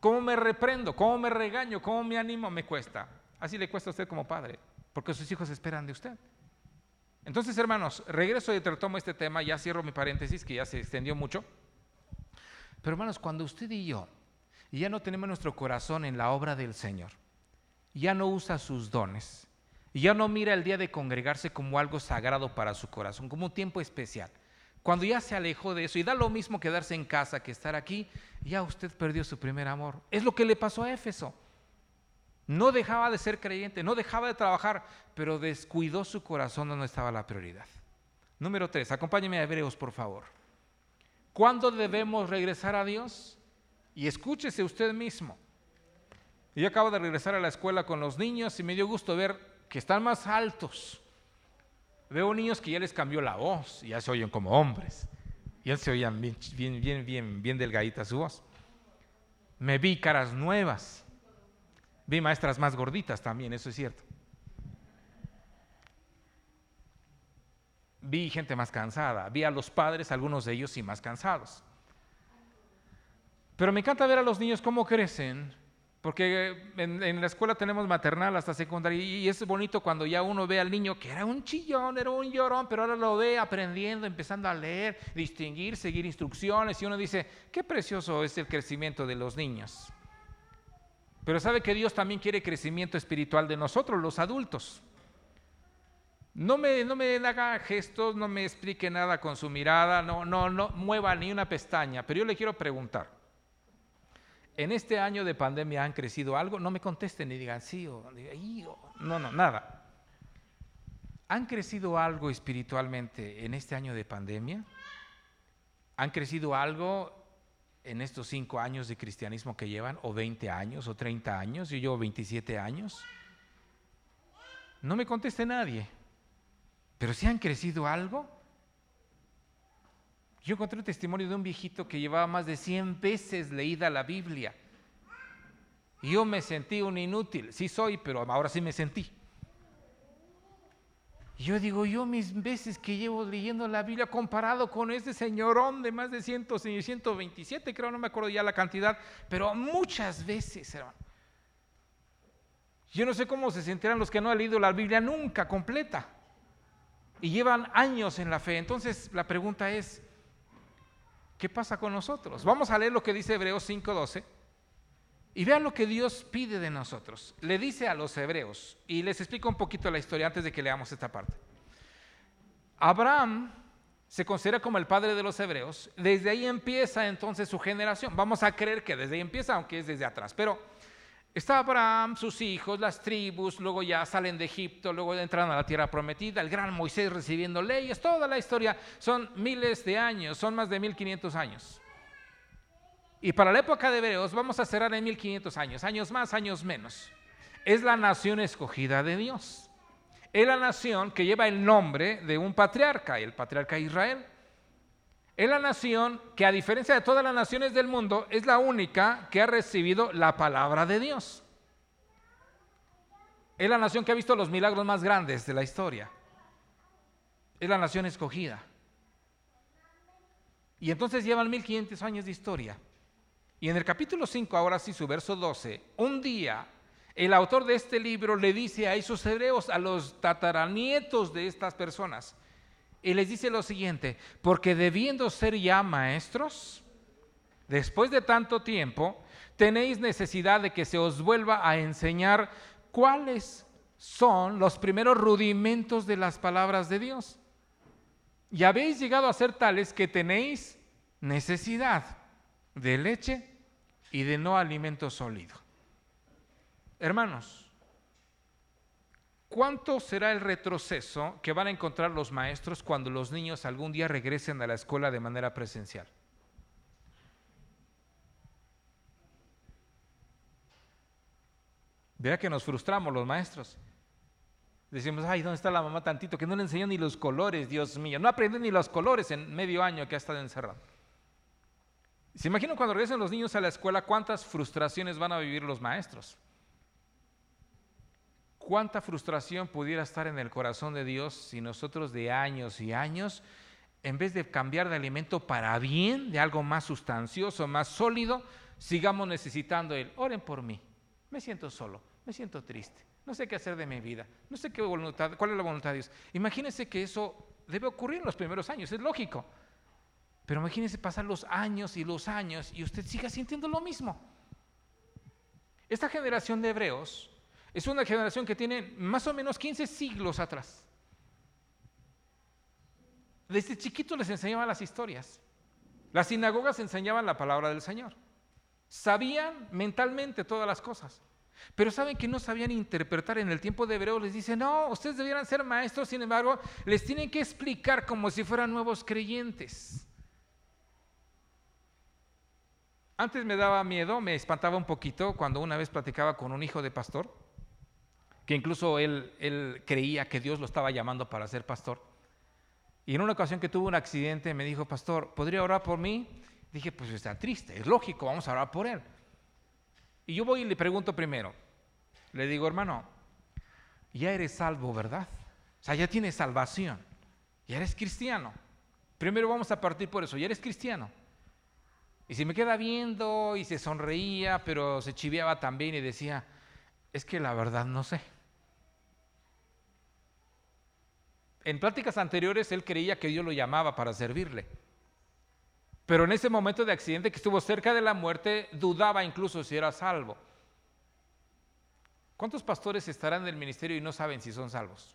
¿Cómo me reprendo? ¿Cómo me regaño? ¿Cómo me animo? Me cuesta. Así le cuesta a usted como padre, porque sus hijos esperan de usted. Entonces, hermanos, regreso y retomo este tema, ya cierro mi paréntesis, que ya se extendió mucho. Pero hermanos, cuando usted y yo ya no tenemos nuestro corazón en la obra del Señor, ya no usa sus dones, ya no mira el día de congregarse como algo sagrado para su corazón, como un tiempo especial. Cuando ya se alejó de eso y da lo mismo quedarse en casa que estar aquí, ya usted perdió su primer amor. Es lo que le pasó a Éfeso. No dejaba de ser creyente, no dejaba de trabajar, pero descuidó su corazón donde estaba la prioridad. Número tres, acompáñeme a Hebreos, por favor. ¿Cuándo debemos regresar a Dios? Y escúchese usted mismo. Yo acabo de regresar a la escuela con los niños y me dio gusto ver que están más altos. Veo niños que ya les cambió la voz, y ya se oyen como hombres. Ya se oían bien, bien, bien, bien, bien delgadita su voz. Me vi caras nuevas. Vi maestras más gorditas también, eso es cierto. Vi gente más cansada, vi a los padres, algunos de ellos sí más cansados. Pero me encanta ver a los niños cómo crecen, porque en, la escuela tenemos maternal hasta secundaria y es bonito cuando ya uno ve al niño que era un chillón, era un llorón, pero ahora lo ve aprendiendo, empezando a leer, distinguir, seguir instrucciones y uno dice, qué precioso es el crecimiento de los niños. Pero sabe que Dios también quiere crecimiento espiritual de nosotros, los adultos. No me, no me gestos, no me explique nada con su mirada, no, no, no mueva ni una pestaña, pero yo le quiero preguntar. ¿En este año de pandemia han crecido algo? No me contesten ni digan sí o, no, no, nada. ¿Han crecido algo espiritualmente en este año de pandemia? ¿Han crecido algo en estos cinco años de cristianismo que llevan, o 20 años, o 30 años, yo llevo 27 años. No me conteste nadie, pero si han crecido algo. Yo encontré un testimonio de un viejito que llevaba más de 100 veces leída la Biblia. Y yo me sentí un inútil, sí soy, pero ahora sí me sentí. Yo digo, yo mis veces que llevo leyendo la Biblia comparado con ese señorón de más de 100, 127, creo, no me acuerdo ya la cantidad, pero muchas veces, hermano. Yo no sé cómo se sentirán los que no han leído la Biblia nunca completa y llevan años en la fe. Entonces la pregunta es, ¿qué pasa con nosotros? Vamos a leer lo que dice Hebreos 5:12 y vean lo que Dios pide de nosotros. Le dice a los hebreos, y les explico un poquito la historia antes de que leamos esta parte. Abraham se considera como el padre de los hebreos. Desde ahí empieza entonces su generación. Vamos a creer que desde ahí empieza, aunque es desde atrás. Pero está Abraham, sus hijos, las tribus, luego ya salen de Egipto, luego entran a la tierra prometida, el gran Moisés recibiendo leyes, toda la historia. Son miles de años, son más de 1500 años. Y para la época de Hebreos vamos a cerrar en 1500 años, años más, años menos. Es la nación escogida de Dios. Es la nación que lleva el nombre de un patriarca, el patriarca Israel. Es la nación que a diferencia de todas las naciones del mundo es la única que ha recibido la palabra de Dios. Es la nación que ha visto los milagros más grandes de la historia. Es la nación escogida. Y entonces llevan 1500 años de historia. Y en el capítulo 5, ahora sí, su verso 12, un día el autor de este libro le dice a esos hebreos, a los tataranietos de estas personas, y les dice lo siguiente, porque debiendo ser ya maestros, después de tanto tiempo, tenéis necesidad de que se os vuelva a enseñar cuáles son los primeros rudimentos de las palabras de Dios. Y habéis llegado a ser tales que tenéis necesidad de leche y de no alimento sólido. Hermanos, ¿cuánto será el retroceso que van a encontrar los maestros cuando los niños algún día regresen a la escuela de manera presencial? Vea que nos frustramos los maestros. Decimos, ay, ¿dónde está la mamá tantito? Que no le enseñó ni los colores, Dios mío. No aprende ni los colores en medio año que ha estado encerrado. ¿Se imaginan cuando regresen los niños a la escuela cuántas frustraciones van a vivir los maestros? ¿Cuánta frustración pudiera estar en el corazón de Dios si nosotros de años y años, en vez de cambiar de alimento para bien, de algo más sustancioso, más sólido, sigamos necesitando el, oren por mí, me siento solo, me siento triste, no sé qué hacer de mi vida, no sé qué voluntad, cuál es la voluntad de Dios. Imagínense que eso debe ocurrir en los primeros años, es lógico. Pero imagínense pasar los años y los años y usted siga sintiendo lo mismo. Esta generación de hebreos es una generación que tiene más o menos 15 siglos atrás. Desde chiquitos les enseñaban las historias. Las sinagogas enseñaban la palabra del Señor. Sabían mentalmente todas las cosas. Pero saben que no sabían interpretar en el tiempo de hebreo. Les dicen, no, ustedes debieran ser maestros, sin embargo, les tienen que explicar como si fueran nuevos creyentes. Antes me daba miedo, me espantaba un poquito cuando una vez platicaba con un hijo de pastor, que incluso él, él creía que Dios lo estaba llamando para ser pastor. Y en una ocasión que tuvo un accidente me dijo, pastor, ¿podría orar por mí? Dije, pues está triste, es lógico, vamos a orar por él. Y yo voy y le pregunto primero, le digo, hermano, ya eres salvo, ¿verdad? O sea, ya tienes salvación, ya eres cristiano. Primero vamos a partir por eso, ya eres cristiano. Y si me queda viendo y se sonreía, pero se chiviaba también y decía, es que la verdad no sé. En pláticas anteriores él creía que Dios lo llamaba para servirle. Pero en ese momento de accidente que estuvo cerca de la muerte, dudaba incluso si era salvo. ¿Cuántos pastores estarán en el ministerio y no saben si son salvos?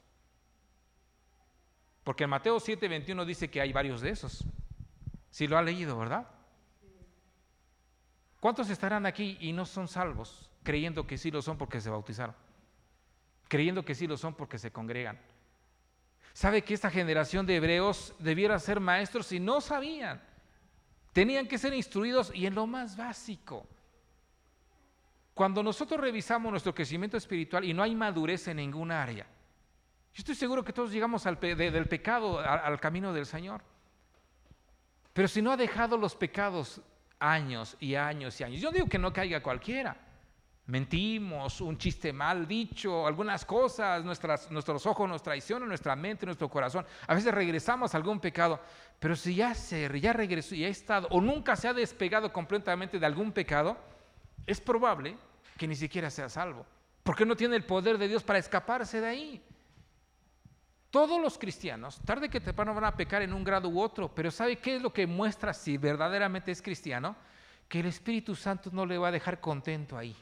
Porque en Mateo 7:21 dice que hay varios de esos. Si lo ha leído, ¿verdad? ¿Cuántos estarán aquí y no son salvos, creyendo que sí lo son porque se bautizaron? Creyendo que sí lo son porque se congregan. ¿Sabe que esta generación de hebreos debiera ser maestros y no sabían? Tenían que ser instruidos y en lo más básico. Cuando nosotros revisamos nuestro crecimiento espiritual y no hay madurez en ninguna área, yo estoy seguro que todos llegamos al del pecado al camino del Señor. Pero si no ha dejado los pecados años y años y años, yo digo que no caiga cualquiera mentimos, un chiste mal dicho, algunas cosas, nuestros ojos nos traicionan, nuestra mente, nuestro corazón. A veces regresamos a algún pecado, pero si ya se, ya regresó y ha estado o nunca se ha despegado completamente de algún pecado, es probable que ni siquiera sea salvo, porque no tiene el poder de Dios para escaparse de ahí. Todos los cristianos, tarde que temprano van a pecar en un grado u otro, pero ¿sabe qué es lo que muestra si verdaderamente es cristiano? Que el Espíritu Santo no le va a dejar contento ahí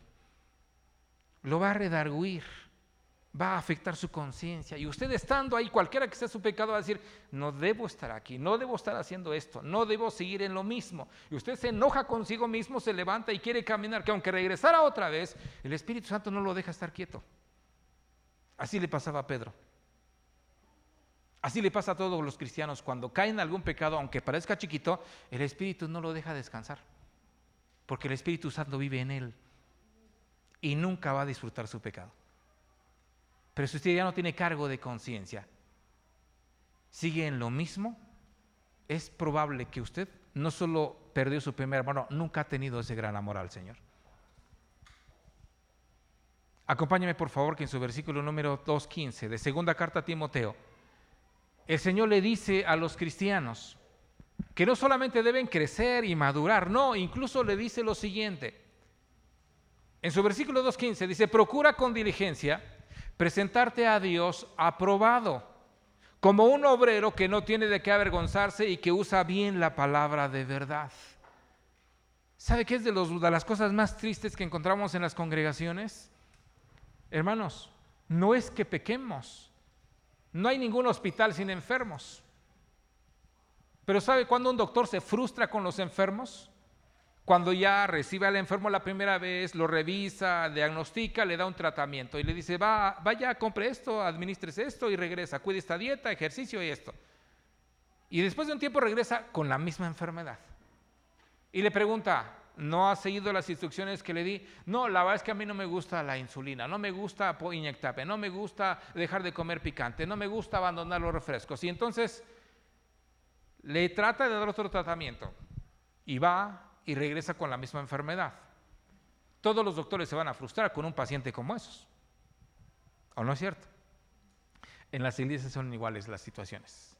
lo va a redarguir, va a afectar su conciencia. Y usted estando ahí, cualquiera que sea su pecado, va a decir, no debo estar aquí, no debo estar haciendo esto, no debo seguir en lo mismo. Y usted se enoja consigo mismo, se levanta y quiere caminar, que aunque regresara otra vez, el Espíritu Santo no lo deja estar quieto. Así le pasaba a Pedro. Así le pasa a todos los cristianos. Cuando caen en algún pecado, aunque parezca chiquito, el Espíritu no lo deja descansar. Porque el Espíritu Santo vive en él y nunca va a disfrutar su pecado. Pero si usted ya no tiene cargo de conciencia, sigue en lo mismo, es probable que usted no solo perdió su primer amor, nunca ha tenido ese gran amor al Señor. Acompáñame por favor que en su versículo número 2.15 de segunda carta a Timoteo, el Señor le dice a los cristianos que no solamente deben crecer y madurar, no, incluso le dice lo siguiente, en su versículo 2.15 dice, procura con diligencia presentarte a Dios aprobado, como un obrero que no tiene de qué avergonzarse y que usa bien la palabra de verdad. ¿Sabe qué es de, las cosas más tristes que encontramos en las congregaciones? Hermanos, no es que pequemos, no hay ningún hospital sin enfermos. Pero ¿sabe cuándo un doctor se frustra con los enfermos? Cuando ya recibe al enfermo la primera vez, lo revisa, diagnostica, le da un tratamiento y le dice, va, vaya, compre esto, administres esto y regresa, cuide esta dieta, ejercicio y esto. Y después de un tiempo regresa con la misma enfermedad. Y le pregunta, ¿no ha seguido las instrucciones que le di? No, la verdad es que a mí no me gusta la insulina, no me gusta inyectarme, no me gusta dejar de comer picante, no me gusta abandonar los refrescos. Y entonces le trata de dar otro tratamiento. Y va y regresa con la misma enfermedad. Todos los doctores se van a frustrar con un paciente como esos. ¿O no es cierto? En las iglesias son iguales las situaciones.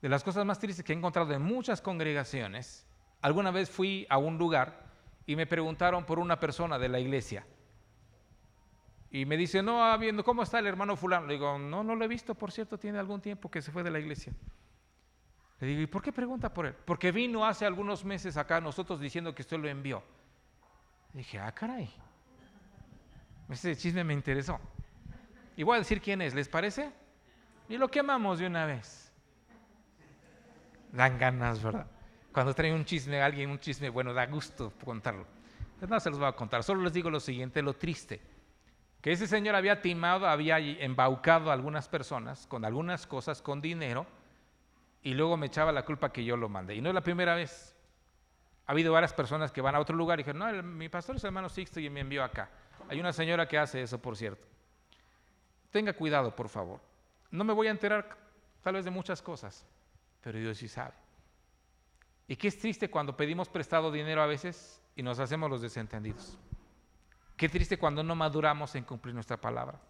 De las cosas más tristes que he encontrado en muchas congregaciones, alguna vez fui a un lugar y me preguntaron por una persona de la iglesia. Y me dice, no, ah, viendo cómo está el hermano fulano. Le digo, no, no lo he visto, por cierto, tiene algún tiempo que se fue de la iglesia. Le digo, ¿y por qué pregunta por él? Porque vino hace algunos meses acá nosotros diciendo que usted lo envió. Dije, ah, caray. Ese chisme me interesó. Y voy a decir quién es, ¿les parece? Y lo quemamos de una vez. Dan ganas, ¿verdad? Cuando trae un chisme a alguien, un chisme, bueno, da gusto contarlo. No se los voy a contar, solo les digo lo siguiente, lo triste. Que ese señor había timado, había embaucado a algunas personas con algunas cosas, con dinero, y luego me echaba la culpa que yo lo mandé. Y no es la primera vez. Ha habido varias personas que van a otro lugar y dijeron, no, mi pastor es hermano Sixto y me envió acá. Hay una señora que hace eso, por cierto. Tenga cuidado, por favor. No me voy a enterar tal vez de muchas cosas, pero Dios sí sabe. Y qué es triste cuando pedimos prestado dinero a veces y nos hacemos los desentendidos. Qué triste cuando no maduramos en cumplir nuestra palabra.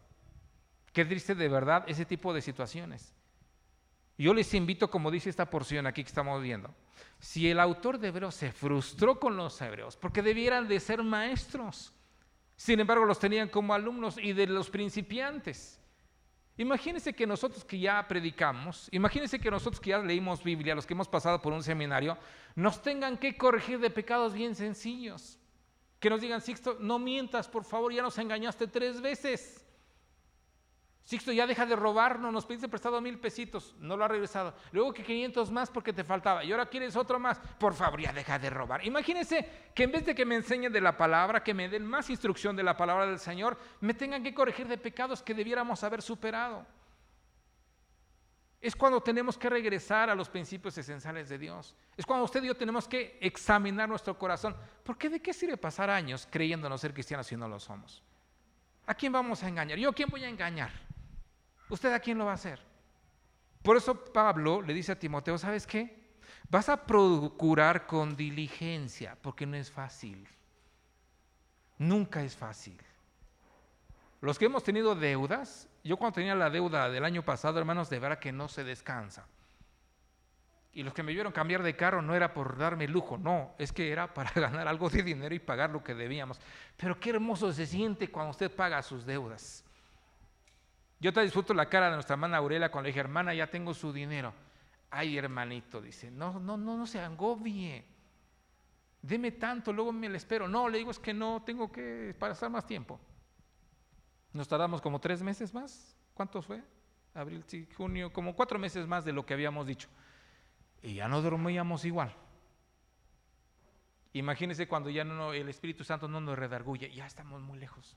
Qué triste de verdad ese tipo de situaciones. Yo les invito, como dice esta porción aquí que estamos viendo, si el autor de Hebreos se frustró con los hebreos, porque debieran de ser maestros, sin embargo, los tenían como alumnos y de los principiantes. Imagínense que nosotros que ya predicamos, imagínense que nosotros que ya leímos Biblia, los que hemos pasado por un seminario, nos tengan que corregir de pecados bien sencillos. Que nos digan, Sixto, no mientas, por favor, ya nos engañaste tres veces. Sixto, ya deja de robarnos, nos pediste prestado mil pesitos, no lo ha regresado. Luego que 500 más porque te faltaba y ahora quieres otro más. Por favor, ya deja de robar. Imagínense que en vez de que me enseñen de la palabra, que me den más instrucción de la palabra del Señor, me tengan que corregir de pecados que debiéramos haber superado. Es cuando tenemos que regresar a los principios esenciales de Dios. Es cuando usted y yo tenemos que examinar nuestro corazón. ¿Por qué de qué sirve pasar años creyéndonos ser cristianos si no lo somos? ¿A quién vamos a engañar? ¿Yo a quién voy a engañar? ¿Usted a quién lo va a hacer? Por eso Pablo le dice a Timoteo, ¿sabes qué? Vas a procurar con diligencia, porque no es fácil. Nunca es fácil. Los que hemos tenido deudas, yo cuando tenía la deuda del año pasado, hermanos, de verdad que no se descansa. Y los que me vieron cambiar de carro no era por darme lujo, no, es que era para ganar algo de dinero y pagar lo que debíamos. Pero qué hermoso se siente cuando usted paga sus deudas. Yo te disfruto la cara de nuestra hermana Aurelia cuando le dije, hermana, ya tengo su dinero. Ay, hermanito, dice, no, no, no, no se angobie. Deme tanto, luego me le espero. No, le digo, es que no, tengo que pasar más tiempo. Nos tardamos como tres meses más. ¿Cuántos fue? Abril, junio, como cuatro meses más de lo que habíamos dicho. Y ya no dormíamos igual. Imagínense cuando ya no, el Espíritu Santo no nos redarguye, ya estamos muy lejos.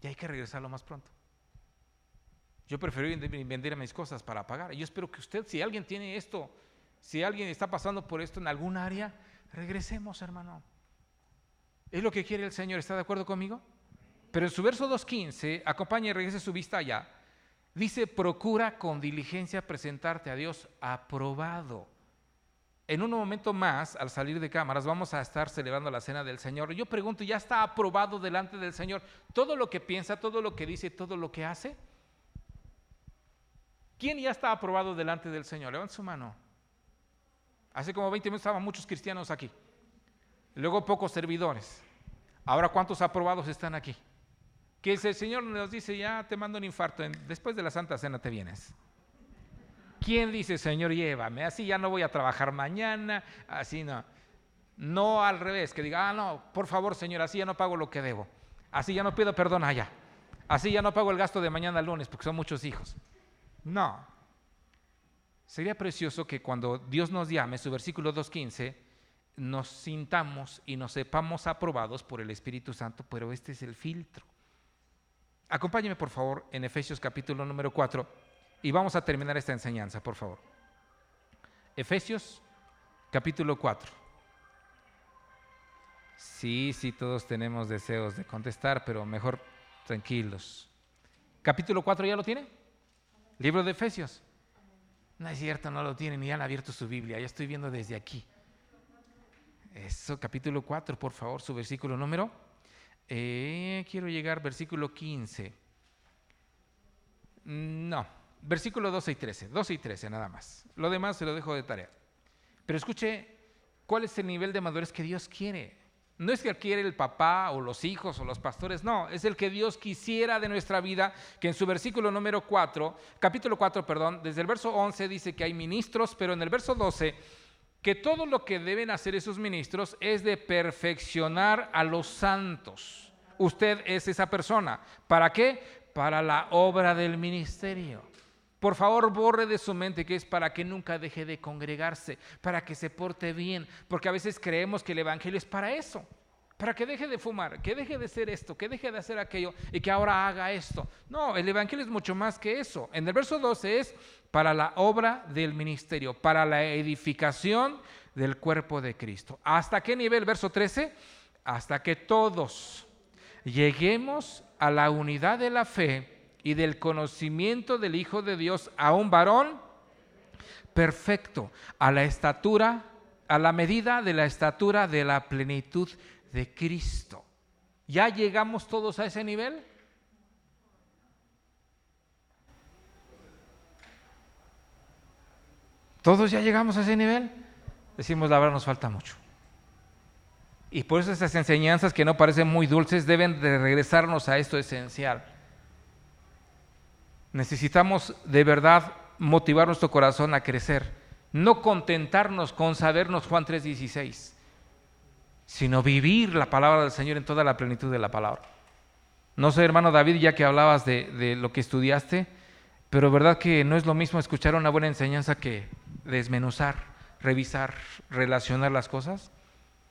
Y hay que regresarlo más pronto. Yo prefiero vender mis cosas para pagar. Yo espero que usted, si alguien tiene esto, si alguien está pasando por esto en algún área, regresemos, hermano. Es lo que quiere el Señor, ¿está de acuerdo conmigo? Pero en su verso 2.15, acompaña y regrese su vista allá, dice, procura con diligencia presentarte a Dios aprobado. En un momento más, al salir de cámaras, vamos a estar celebrando la cena del Señor. Yo pregunto, ¿ya está aprobado delante del Señor todo lo que piensa, todo lo que dice, todo lo que hace? ¿Quién ya está aprobado delante del Señor? Levanta su mano. Hace como 20 minutos estaban muchos cristianos aquí. Luego pocos servidores. Ahora, ¿cuántos aprobados están aquí? Que el Señor nos dice, ya te mando un infarto, después de la Santa Cena te vienes. ¿Quién dice, Señor, llévame? Así ya no voy a trabajar mañana, así no. No al revés, que diga, ah, no, por favor, Señor, así ya no pago lo que debo. Así ya no pido perdón allá. Así ya no pago el gasto de mañana lunes, porque son muchos hijos. No. Sería precioso que cuando Dios nos llame, su versículo 2.15, nos sintamos y nos sepamos aprobados por el Espíritu Santo, pero este es el filtro. Acompáñeme, por favor, en Efesios capítulo número 4 y vamos a terminar esta enseñanza, por favor. Efesios capítulo 4. Sí, sí, todos tenemos deseos de contestar, pero mejor tranquilos. Capítulo 4, ¿ya lo tiene? Libro de Efesios. No es cierto, no lo tienen, ni han abierto su Biblia, ya estoy viendo desde aquí. Eso, capítulo 4, por favor, su versículo número. Eh, quiero llegar, versículo 15. No, versículo 12 y 13, 12 y 13 nada más. Lo demás se lo dejo de tarea. Pero escuche, ¿cuál es el nivel de madurez que Dios quiere? No es que quiere el papá o los hijos o los pastores, no, es el que Dios quisiera de nuestra vida, que en su versículo número 4, capítulo 4, perdón, desde el verso 11 dice que hay ministros, pero en el verso 12 que todo lo que deben hacer esos ministros es de perfeccionar a los santos. Usted es esa persona. ¿Para qué? Para la obra del ministerio. Por favor, borre de su mente que es para que nunca deje de congregarse, para que se porte bien, porque a veces creemos que el Evangelio es para eso, para que deje de fumar, que deje de hacer esto, que deje de hacer aquello y que ahora haga esto. No, el Evangelio es mucho más que eso. En el verso 12 es para la obra del ministerio, para la edificación del cuerpo de Cristo. ¿Hasta qué nivel? Verso 13. Hasta que todos lleguemos a la unidad de la fe y del conocimiento del Hijo de Dios a un varón perfecto, a la estatura, a la medida de la estatura de la plenitud de Cristo. ¿Ya llegamos todos a ese nivel? ¿Todos ya llegamos a ese nivel? Decimos, la verdad, nos falta mucho. Y por eso esas enseñanzas que no parecen muy dulces deben de regresarnos a esto esencial. Necesitamos de verdad motivar nuestro corazón a crecer, no contentarnos con sabernos Juan 3:16, sino vivir la palabra del Señor en toda la plenitud de la palabra. No sé, hermano David, ya que hablabas de, de lo que estudiaste, pero verdad que no es lo mismo escuchar una buena enseñanza que desmenuzar, revisar, relacionar las cosas.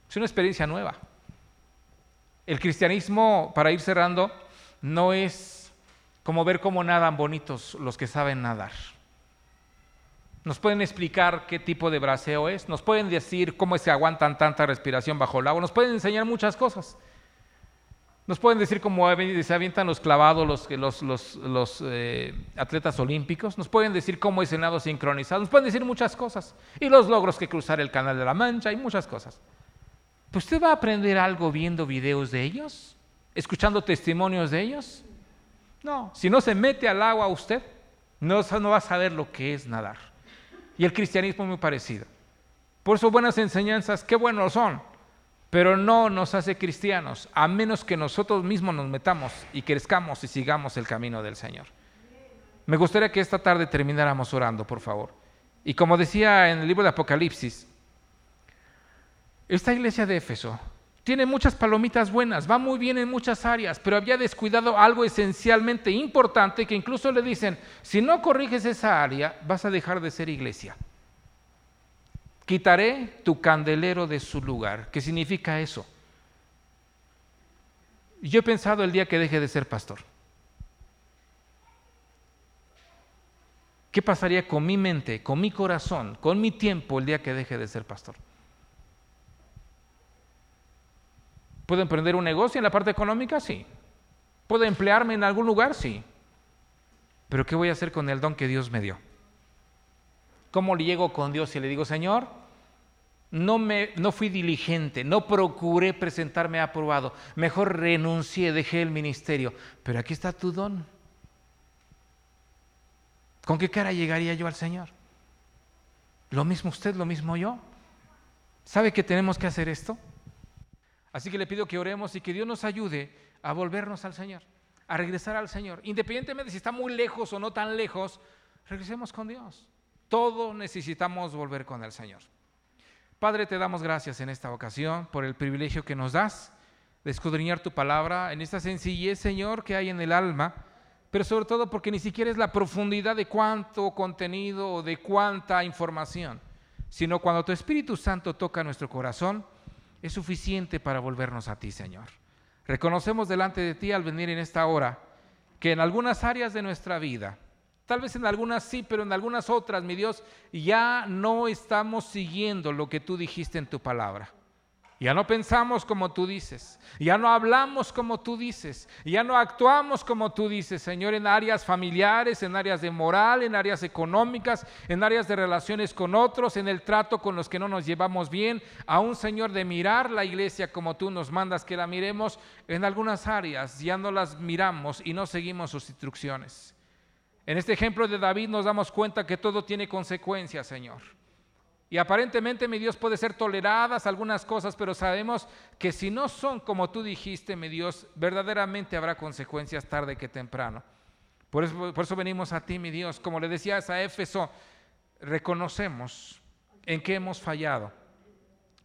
Es una experiencia nueva. El cristianismo, para ir cerrando, no es como ver cómo nadan bonitos los que saben nadar. Nos pueden explicar qué tipo de braseo es, nos pueden decir cómo se aguantan tanta respiración bajo el agua, nos pueden enseñar muchas cosas. Nos pueden decir cómo se avientan los clavados los, eh, atletas olímpicos, nos pueden decir cómo es el nado sincronizado, nos pueden decir muchas cosas. Y los logros que cruzar el canal de la Mancha y muchas cosas. ¿Pues usted va a aprender algo viendo videos de ellos? ¿Escuchando testimonios de ellos? No, si no se mete al agua usted, no, va a saber lo que es nadar. Y el cristianismo es muy parecido. Por eso buenas enseñanzas, qué buenos son, pero no nos hace cristianos, a menos que nosotros mismos nos metamos y crezcamos y sigamos el camino del Señor. Me gustaría que esta tarde termináramos orando, por favor. Y como decía en el libro de Apocalipsis, esta iglesia de Éfeso tiene muchas palomitas buenas, va muy bien en muchas áreas, pero había descuidado algo esencialmente importante que incluso le dicen, si no corriges esa área, vas a dejar de ser iglesia. Quitaré tu candelero de su lugar. ¿Qué significa eso? Yo he pensado el día que deje de ser pastor. ¿Qué pasaría con mi mente, con mi corazón, con mi tiempo el día que deje de ser pastor? ¿Puedo emprender un negocio en la parte económica? Sí. ¿Puedo emplearme en algún lugar? Sí. Pero ¿qué voy a hacer con el don que Dios me dio? ¿Cómo le llego con Dios y le digo, Señor, no, me, no fui diligente, no procuré presentarme aprobado, mejor renuncié, dejé el ministerio, pero aquí está tu don. ¿Con qué cara llegaría yo al Señor? Lo mismo usted, lo mismo yo. ¿Sabe que tenemos que hacer esto? Así que le pido que oremos y que Dios nos ayude a volvernos al Señor, a regresar al Señor. Independientemente si está muy lejos o no tan lejos, regresemos con Dios. Todos necesitamos volver con el Señor. Padre, te damos gracias en esta ocasión por el privilegio que nos das de escudriñar tu palabra en esta sencillez, Señor, que hay en el alma, pero sobre todo porque ni siquiera es la profundidad de cuánto contenido o de cuánta información, sino cuando tu Espíritu Santo toca nuestro corazón, es suficiente para volvernos a ti, Señor. Reconocemos delante de ti al venir en esta hora que en algunas áreas de nuestra vida, tal vez en algunas sí, pero en algunas otras, mi Dios, ya no estamos siguiendo lo que tú dijiste en tu palabra. Ya no pensamos como tú dices, ya no hablamos como tú dices, ya no actuamos como tú dices, Señor, en áreas familiares, en áreas de moral, en áreas económicas, en áreas de relaciones con otros, en el trato con los que no nos llevamos bien, aún, Señor, de mirar la iglesia como tú nos mandas que la miremos, en algunas áreas ya no las miramos y no seguimos sus instrucciones. En este ejemplo de David nos damos cuenta que todo tiene consecuencias, Señor. Y aparentemente, mi Dios, puede ser toleradas algunas cosas, pero sabemos que si no son como tú dijiste, mi Dios, verdaderamente habrá consecuencias tarde que temprano. Por eso, por eso venimos a ti, mi Dios. Como le decías a Éfeso, reconocemos en qué hemos fallado.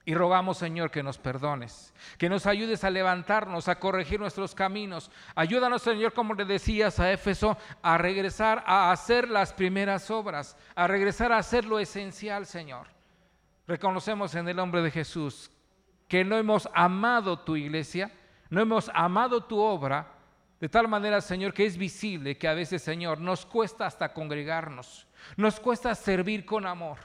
Y rogamos, Señor, que nos perdones, que nos ayudes a levantarnos, a corregir nuestros caminos. Ayúdanos, Señor, como le decías a Éfeso, a regresar a hacer las primeras obras, a regresar a hacer lo esencial, Señor. Reconocemos en el nombre de Jesús que no hemos amado tu iglesia, no hemos amado tu obra, de tal manera, Señor, que es visible que a veces, Señor, nos cuesta hasta congregarnos, nos cuesta servir con amor,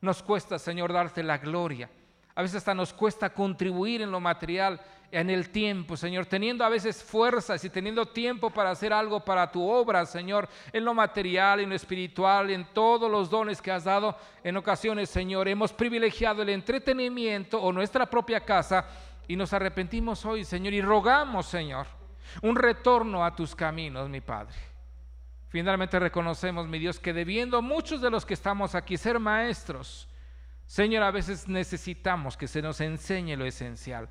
nos cuesta, Señor, darte la gloria. A veces hasta nos cuesta contribuir en lo material, en el tiempo, Señor, teniendo a veces fuerzas y teniendo tiempo para hacer algo para tu obra, Señor, en lo material, en lo espiritual, en todos los dones que has dado. En ocasiones, Señor, hemos privilegiado el entretenimiento o nuestra propia casa y nos arrepentimos hoy, Señor, y rogamos, Señor, un retorno a tus caminos, mi Padre. Finalmente reconocemos, mi Dios, que debiendo muchos de los que estamos aquí ser maestros, Señor, a veces necesitamos que se nos enseñe lo esencial,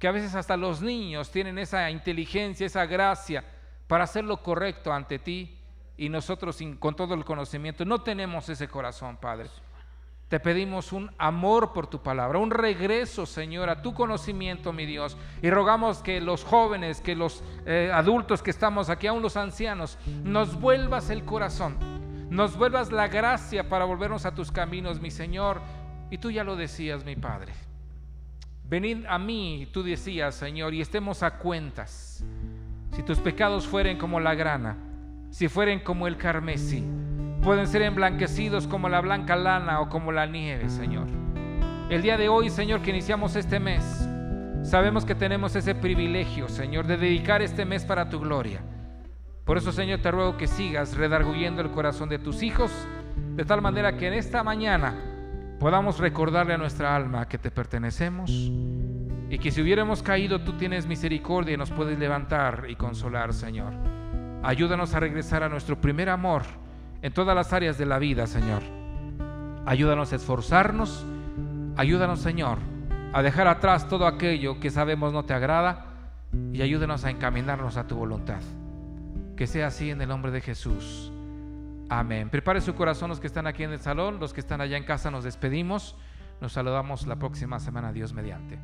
que a veces hasta los niños tienen esa inteligencia, esa gracia para hacer lo correcto ante ti y nosotros con todo el conocimiento no tenemos ese corazón, Padre. Te pedimos un amor por tu palabra, un regreso, Señor, a tu conocimiento, mi Dios. Y rogamos que los jóvenes, que los eh, adultos que estamos aquí, aún los ancianos, nos vuelvas el corazón nos vuelvas la gracia para volvernos a tus caminos, mi Señor. Y tú ya lo decías, mi Padre. Venid a mí, tú decías, Señor, y estemos a cuentas. Si tus pecados fueren como la grana, si fueren como el carmesí, pueden ser emblanquecidos como la blanca lana o como la nieve, Señor. El día de hoy, Señor, que iniciamos este mes, sabemos que tenemos ese privilegio, Señor, de dedicar este mes para tu gloria. Por eso, Señor, te ruego que sigas redarguyendo el corazón de tus hijos, de tal manera que en esta mañana podamos recordarle a nuestra alma que te pertenecemos y que si hubiéramos caído, tú tienes misericordia y nos puedes levantar y consolar, Señor. Ayúdanos a regresar a nuestro primer amor en todas las áreas de la vida, Señor. Ayúdanos a esforzarnos, ayúdanos, Señor, a dejar atrás todo aquello que sabemos no te agrada y ayúdanos a encaminarnos a tu voluntad. Que sea así en el nombre de Jesús. Amén. Prepare su corazón los que están aquí en el salón, los que están allá en casa nos despedimos. Nos saludamos la próxima semana, Dios mediante.